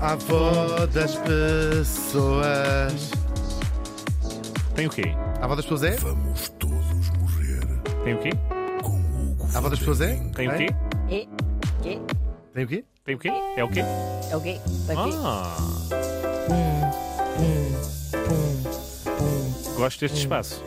A avó das pessoas. Tem o quê? A avó das pessoas é? Vamos todos morrer Tem o quê? com Hugo A avó das pessoas é? Tem o quê? E? Quê? Tem o quê? Tem o quê? É o quê? É o quê? É o quê? Ah, Pum, pum, pum. gosto deste espaço.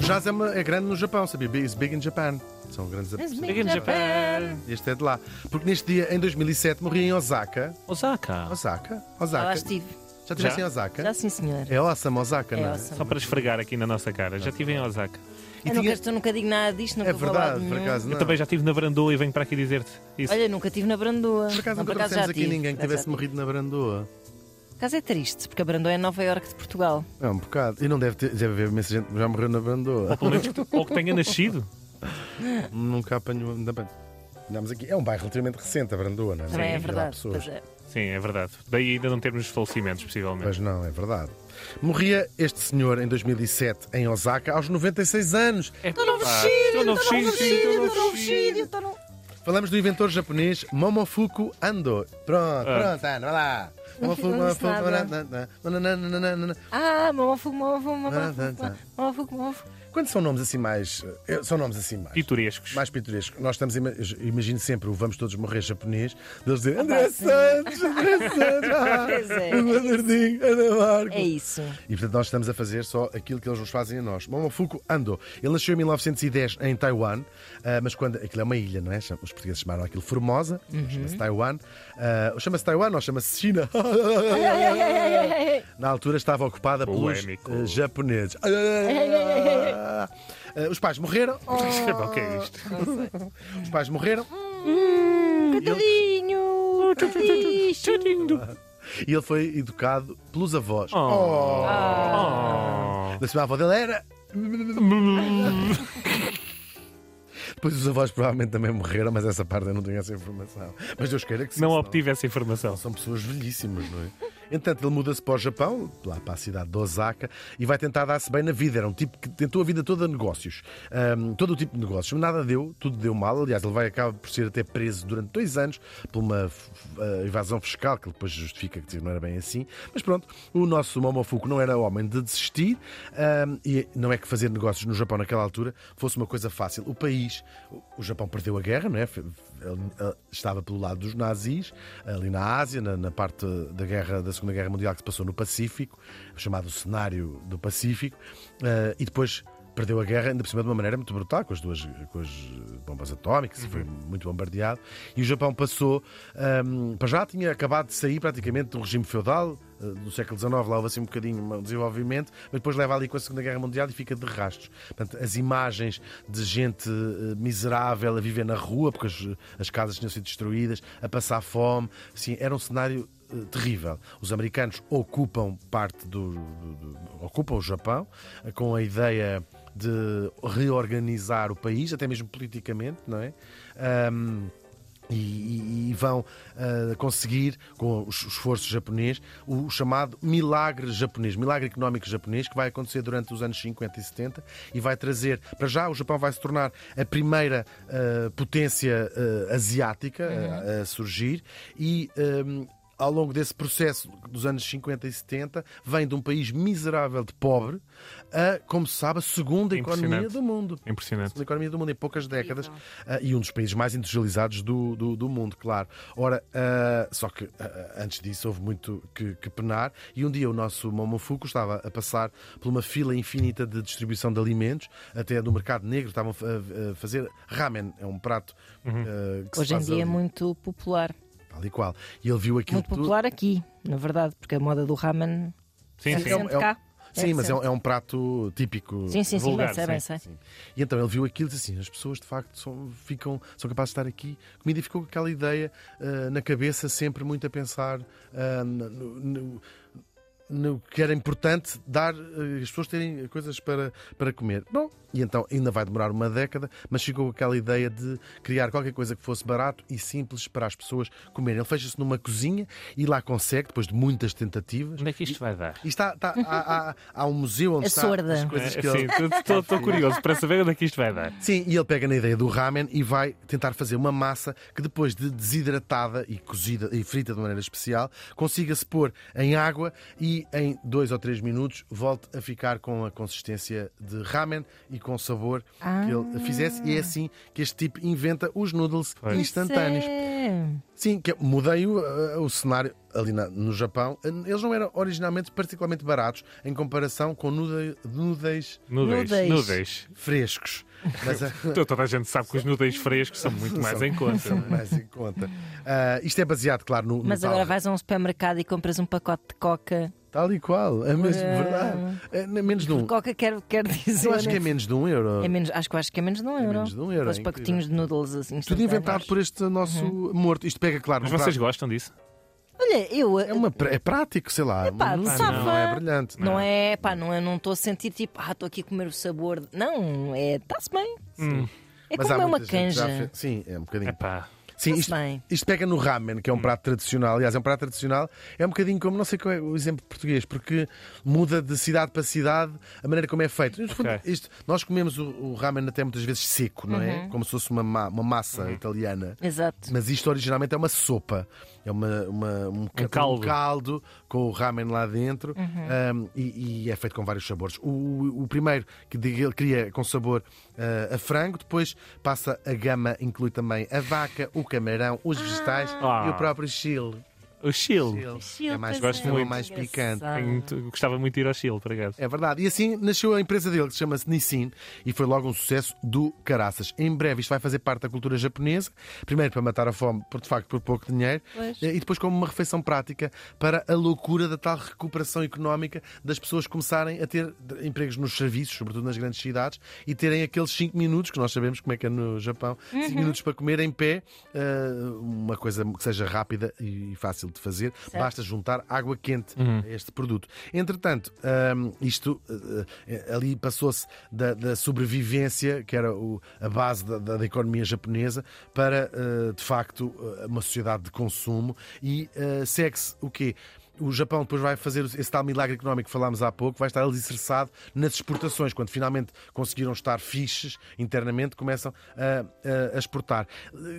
O jazz é, uma- é grande no Japão, sabia? It's big in Japan. São grandes big Big in Japan. Este é de lá. Porque neste dia, em 2007, morri em Osaka. Osaka. Osaka? Já lá Osaka? estive. Já estiveste em Osaka? Já sim, senhor. É awesome, Osaka, É não é? awesome. Só para esfregar aqui na nossa cara. Já estive em Osaka. E Eu tinha- nunca, eu nunca digo nada disto, nunca É vou lado verdade, por nenhum. acaso não. Eu também já estive na Brandoa e venho para aqui dizer-te isso. Olha, nunca estive na Brandoa. Por acaso Não, nunca por acaso já trouxemos aqui tive, ninguém que tivesse morrido na Brandoa. Por acaso é triste, porque a Brandoa é Nova Iorque de Portugal. É um bocado. E não deve ter. Deve haver imensa gente que já morreu na Brandoa. Ou pelo menos que, ou que tenha nascido. Nunca apanhou. Ainda bem. Aqui. É um bairro relativamente recente, a Brandoa, não é? É e verdade. pessoas. É. Sim, é verdade. Daí ainda não termos falecimentos, possivelmente. Mas não, é verdade. Morria este senhor em 2007 em Osaka aos 96 anos. Estou no vestido, Estou no vestido, estou no vestido. vestido, estou no... Falamos do inventor japonês Momofuku Ando. Pronto, Ah. pronto, Ana, vai lá. Não Momofuku, Momofuku. Ah, mamafugo, mamafugo, Ah, tá, Quando são nomes assim mais. eh, São nomes assim mais. Pitorescos. Mais pitorescos. Nós estamos, ima- imagino sempre o Vamos Todos Morrer japonês, deles dizer André Ah. Santos, André Santos, ah, é, Ana Marco. É isso. E portanto nós estamos a fazer só aquilo que eles nos fazem a nós. Momofuku Ando. Ele nasceu em 1910 em Taiwan, ah, mas quando. Aquilo é uma ilha, não é? Os portugueses chamaram aquilo Formosa, Uhum. chama-se Taiwan. Ah, chama-se Taiwan ou chama-se China? Na altura estava ocupada pelos Polémico. eh, japoneses. Ai. Eh, os pais morreram. O que é isto? Os pais morreram. Coitadinho, coitadinho. E ele foi educado pelos avós. Oh. Da sua avó dele era. Depois os avós provavelmente também morreram, mas essa parte eu não tenho essa informação. Mas Deus queira que sim. Não senão obtive essa informação. São pessoas velhíssimas, não é? Entretanto, ele muda-se para o Japão, lá para a cidade de Osaka, e vai tentar dar-se bem na vida. Era um tipo que tentou a vida toda negócios. Ahm, todo o tipo de negócios. Nada deu, tudo deu mal. Aliás, ele vai acabar por ser até preso durante dois anos por uma f- evasão fiscal, que depois justifica que não era bem assim. Mas pronto, o nosso Momofuku não era homem de desistir, ahm, e não é que fazer negócios no Japão naquela altura fosse uma coisa fácil. O país, o- Japão perdeu a guerra, não é? Estava pelo lado dos nazis, ali na Ásia, na, na parte da guerra da Segunda Guerra Mundial que se passou no Pacífico, chamado cenário do Pacífico, eh, e depois perdeu a guerra, ainda por cima de uma maneira muito brutal, com as duas com as bombas atómicas, e foi muito bombardeado. E o Japão passou, ehm, para já tinha acabado de sair praticamente do regime feudal, eh, do século XIX, lá houve assim um bocadinho um desenvolvimento, mas depois leva ali com a Segunda Guerra Mundial e fica de rastros. Portanto, as imagens de gente eh, miserável a viver na rua, porque as, as casas tinham sido destruídas, a passar fome, assim, era um cenário terrível. Os americanos ocupam parte do, do- do- ocupam o Japão eh, com a ideia de reorganizar o país, até mesmo politicamente, não é? Ahm, e, e- vão ah, conseguir, com o es- esforço japonês, o chamado milagre japonês, milagre económico japonês, que vai acontecer durante os anos 50 e 70 e vai trazer, para já, o Japão vai se tornar a primeira ah, potência ah, asiática a- a surgir e. ahm, ao longo desse processo dos anos 50 e 70, vem de um país miserável de pobre a, como se sabe, a segunda economia do mundo Impressionante. da economia do mundo em poucas décadas ah, e um dos países mais industrializados do, do, do mundo, claro. Ora, ah, só que ah, antes disso houve muito que, que penar e um dia o nosso Momofuku estava a passar por uma fila infinita de distribuição de alimentos, até do mercado negro, estavam a, a fazer ramen, é um prato ah, que se Hoje em dia é ali, muito popular. Tal e qual. E ele viu aquilo Muito tudo. popular aqui, na verdade, porque a moda do ramen Sim, é sim. É é cá. Sim, É mas é um, é um prato típico. Sim, sim, sim, vulgar, bem sei, bem sim, sei. Sim. E então ele viu aquilo e disse assim: as pessoas de facto são, ficam, são capazes de estar aqui. Comida e ficou com aquela ideia ah, na cabeça, sempre muito a pensar ah, no- no- no que era importante dar eh, as pessoas terem coisas para, para comer. Bom, e então ainda vai demorar uma década, mas ficou aquela ideia de criar qualquer coisa que fosse barato e simples para as pessoas comerem. Ele fecha-se numa cozinha e lá consegue, depois de muitas tentativas. Onde é que isto vai dar? E está, está- há, há- há um museu onde A está sorda. as coisas É, que ele, sim, estou curioso para saber onde é que isto vai dar. Sim, e ele pega na ideia do ramen e vai tentar fazer uma massa que depois de desidratada e cozida e frita de maneira especial, consiga-se pôr em água e em dois ou três minutos volte a ficar com a consistência de ramen e com o sabor que ele fizesse. E é assim que este tipo inventa os noodles Pois. instantâneos. É. Sim, que mudei o, uh, o cenário ali na- no Japão. Eles não eram originalmente particularmente baratos em comparação com nude- noodles. Nudez. Nudez. frescos. Mas, uh, Então, Toda a gente sabe que os nudez frescos são muito mais em conta. São mais em conta. Ah, isto é baseado, claro, no, no Mas tal- agora vais a um supermercado e compras um pacote de coca. Tal e qual. É mesmo É. verdade. É menos de um. Coca quer, quer dizer. Eu acho que é né? menos de um euro. É menos, acho que acho que é menos de um euro. menos de um euro, Aqueles é pacotinhos de noodles assim. Tudo inventado por este nosso morto. Isto pega, claro, Mas no vocês prato. gostam disso? Olha, eu. É, uma, é prático, sei lá. Epá, não, safa. não é brilhante. Não é, pá, não é, não estou a sentir tipo, ah, estou aqui a comer o sabor. de- Não, é, está-se bem. Hum. É Mas como é uma canja. fez- Sim, é um bocadinho. Epá. Sim, isto, isto pega no ramen, que é um prato tradicional. Aliás, é um prato tradicional. É um bocadinho como, não sei qual é o exemplo português, porque muda de cidade para cidade a maneira como é feito. Fundo, isto, nós comemos o, o ramen até muitas vezes seco, não Uhum. é? Como se fosse uma, ma- uma massa italiana. Exato. Mas isto originalmente é uma sopa. É uma, uma- um, ca- caldo. um caldo com o ramen lá dentro Uhum. um, e, e é feito com vários sabores. O, o primeiro que ele cria com sabor uh, a frango, depois passa a gama, inclui também a vaca, o camarão, os vegetais Ah. e o próprio chile. O Chile. Chile. É mais, gosto muito. mais picante. Tenho Gostava muito de ir ao Chile, por acaso. É verdade. E assim nasceu a empresa dele, que se chama-se Nissin, e foi logo um sucesso do caraças. Em breve isto vai fazer parte da cultura japonesa, primeiro para matar a fome, por de facto, por pouco dinheiro, Pois. e depois como uma refeição prática para a loucura da tal recuperação económica das pessoas começarem a ter empregos nos serviços, sobretudo nas grandes cidades, e terem aqueles 5 minutos, que nós sabemos como é que é no Japão, 5 minutos para comer em pé, eh, uma coisa que seja rápida e fácil de fazer. Basta juntar água quente a este produto. Entretanto, hum, isto eh, ali passou-se da, da sobrevivência, que era o- a base da, da- da economia japonesa, para eh, de facto uma sociedade de consumo e eh, segue-se o quê? O Japão depois vai fazer esse tal milagre económico que falámos há pouco, vai estar alicerçado nas exportações. Quando finalmente conseguiram estar fixes internamente, começam a, a- a exportar.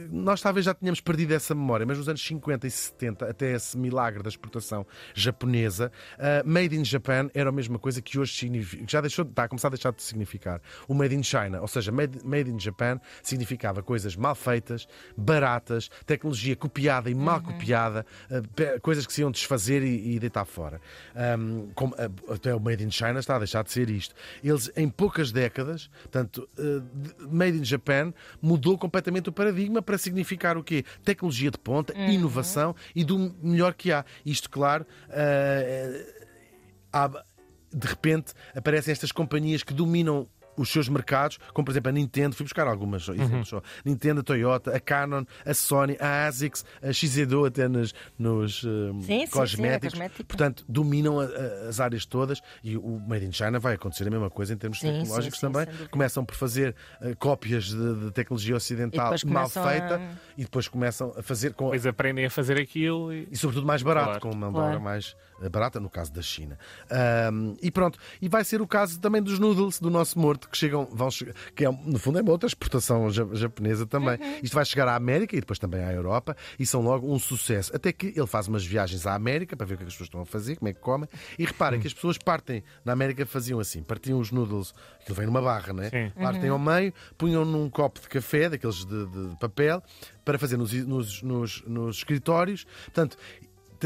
Nós talvez já tínhamos perdido essa memória, mas nos anos 50 e 70, até esse milagre da exportação japonesa, eh, Made in Japan era a mesma coisa que hoje significa, já deixou, está a começar a deixar de significar. O Made in China, ou seja, Made, made in Japan significava coisas mal feitas, baratas, tecnologia copiada e mal copiada, eh, pe- coisas que se iam desfazer e, e deitar fora. Ahm, como, eh, até o Made in China está a deixar de ser isto. Eles, em poucas décadas, portanto, eh, de- Made in Japan mudou completamente o paradigma para significar o quê? Tecnologia de ponta, inovação e do melhor que há. Isto, claro, eh, há- de repente aparecem estas companhias que dominam os seus mercados, como por exemplo a Nintendo, fui buscar algumas exemplos só. Nintendo, a Toyota, a Canon, a Sony, a ASICS, a Shiseido até nos, nos sim, sim, cosméticos. é cosmético. Portanto, dominam a- a- as áreas todas e o Made in China vai acontecer a mesma coisa em termos Sim, tecnológicos sim, sim, também. Começam por fazer eh, cópias de, de tecnologia ocidental mal começam a- feita e depois começam a fazer com Depois aprendem a fazer aquilo e. e sobretudo mais barato, Claro. com uma mão de Claro. obra mais eh, barata, no caso da China. Ahm, e pronto, e vai ser o caso também dos noodles do nosso morto, que chegam, vão chegar, que é, no fundo é uma outra exportação ja- japonesa também. Isto vai chegar à América e depois também à Europa e são logo um sucesso. Até que ele faz umas viagens à América para ver o que é as pessoas estão a fazer, como é que comem. E reparem que as pessoas partem, na América faziam assim, partiam os noodles, aquilo vem numa barra, não é? Sim. Partem ao meio, punham num copo de café, daqueles de, de papel, para fazer nos, nos, nos- nos escritórios. Portanto,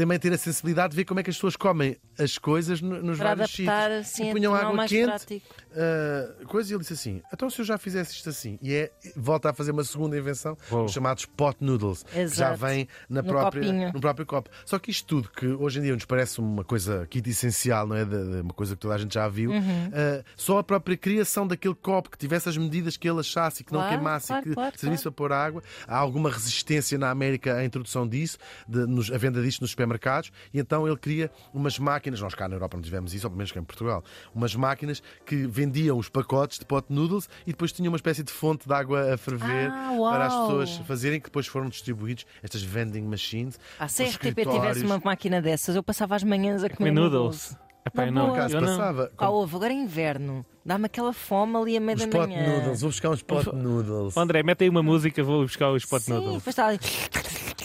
também ter a sensibilidade de ver como é que as pessoas comem as coisas no- nos Para vários adaptar sítios. assim, e a punham tornar água mais quente, prático. ah, coisa, e ele disse assim: então se eu já fizesse isto assim, e é, volta a fazer uma segunda invenção, Uou. os chamados pot noodles, que já Exato. vem na No própria, copinho. no próprio copo. Só que isto tudo, que hoje em dia nos parece uma coisa kit essencial, não é? De- de uma coisa que toda a gente já viu, Uhum. ah, só a própria criação daquele copo que tivesse as medidas que ele achasse e que não Claro, queimasse claro, e que claro, servisse a pôr água. Há alguma resistência na América à introdução disso, de- nos- a venda disto nos supermercados e então ele cria umas máquinas, nós cá na Europa não tivemos isso, ou pelo menos cá em Portugal, umas máquinas que vendiam os pacotes de pot noodles e depois tinham uma espécie de fonte de água a ferver Ah, para as pessoas fazerem, que depois foram distribuídos, estas vending machines. Ah, se a RTP tivesse uma máquina dessas, eu passava as manhãs a comer Comer noodles. Epá, eu Na não, acaso eu não. passava. Ah, ouve, agora é inverno. Dá-me aquela fome ali a meia Os da pot manhã. noodles, vou buscar uns pot noodles. Oh, André, mete aí uma música, vou buscar os pot Sim, noodles. depois está ali.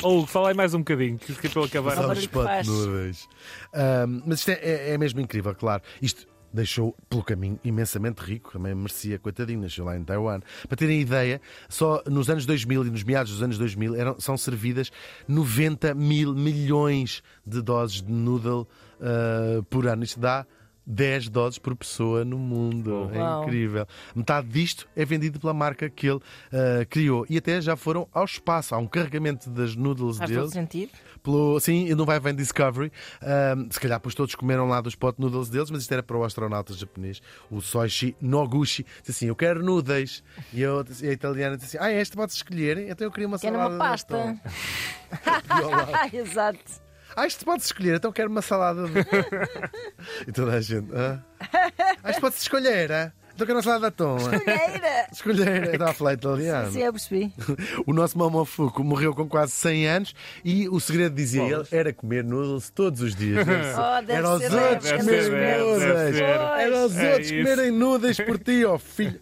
Ou fala aí mais um bocadinho, que que estou a acabar. Fala São barulho os que pot faz. noodles. Ahm, mas isto é, é- é mesmo incrível, claro. Isto deixou pelo caminho imensamente rico, também merecia, coitadinho, nasceu lá em Taiwan. Para terem ideia, só nos anos 2000 e nos meados dos anos 2000 eram, são servidas 90 mil milhões de doses de noodle ah, por ano. Isto dá 10 doses por pessoa no mundo. É Uau. incrível. Metade disto é vendido pela marca que ele ah, criou. E até já foram ao espaço. Há um carregamento das noodles Faz todo dele sentido. pelo, sim, e não vai vem Discovery. Ahm, se calhar, pois todos comeram lá dos pot noodles deles, mas isto era para o astronauta japonês, o Soichi Noguchi. Disse assim: Eu quero noodles. E, eu, e a italiana disse assim: Ah, este pode escolher. Então eu queria uma salada. uma pasta. de atum." E ao lado, Exato. Ah, isto pode escolher. Então quero uma salada. De... e toda a gente: Ah, ah isto pode-se escolher. Ah? Então uma salada de atum. ah." Pereira. Escolher. Estava a falar italiano. Sim, eu percebi. O nosso Momofuku morreu com quase 100 anos e o segredo, dizia ele, era comer noodles todos os dias. Oh, deve era os outros comerem noodles. Era os É outros isso. comerem noodles por ti, ó filho.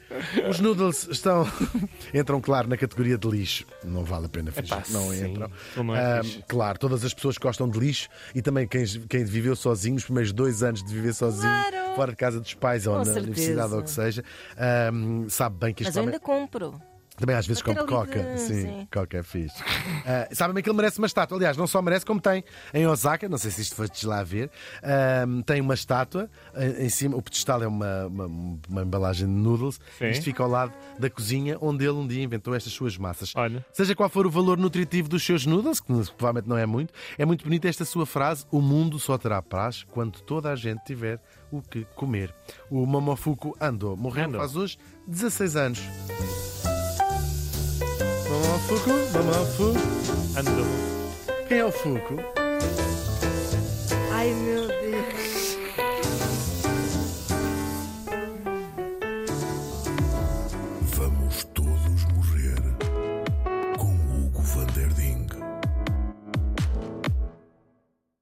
Os noodles estão. entram, claro, na categoria de lixo. Não vale a pena fingir Epá, não sim, entram. não é Ah, claro, todas as pessoas que gostam de lixo e também quem, quem viveu sozinho, os primeiros dois anos de viver sozinho, Claro. fora de casa dos pais ou Com na certeza. universidade ou que seja, ah, sabe bem que isto Mas eu ainda compro. Também às vezes como coca. de- Sim, sim. coca é fixe. Ah, Sabem que ele merece uma estátua. Aliás, não só merece, como tem em Osaka. Não sei se isto foste lá ver. ah, tem uma estátua em, em cima. O pedestal é uma, uma, uma embalagem de noodles. Sim. Isto fica ao lado da cozinha onde ele um dia inventou estas suas massas. Olha. Seja qual for o valor nutritivo dos seus noodles, que provavelmente não é muito, é muito bonita esta sua frase: O mundo só terá paz quando toda a gente tiver o que comer. O Momofuku Ando morreu Ando. faz hoje 16 anos. Mamãe Fuku, mamãe Fuku, andou. Quem é o Fuku? Ai meu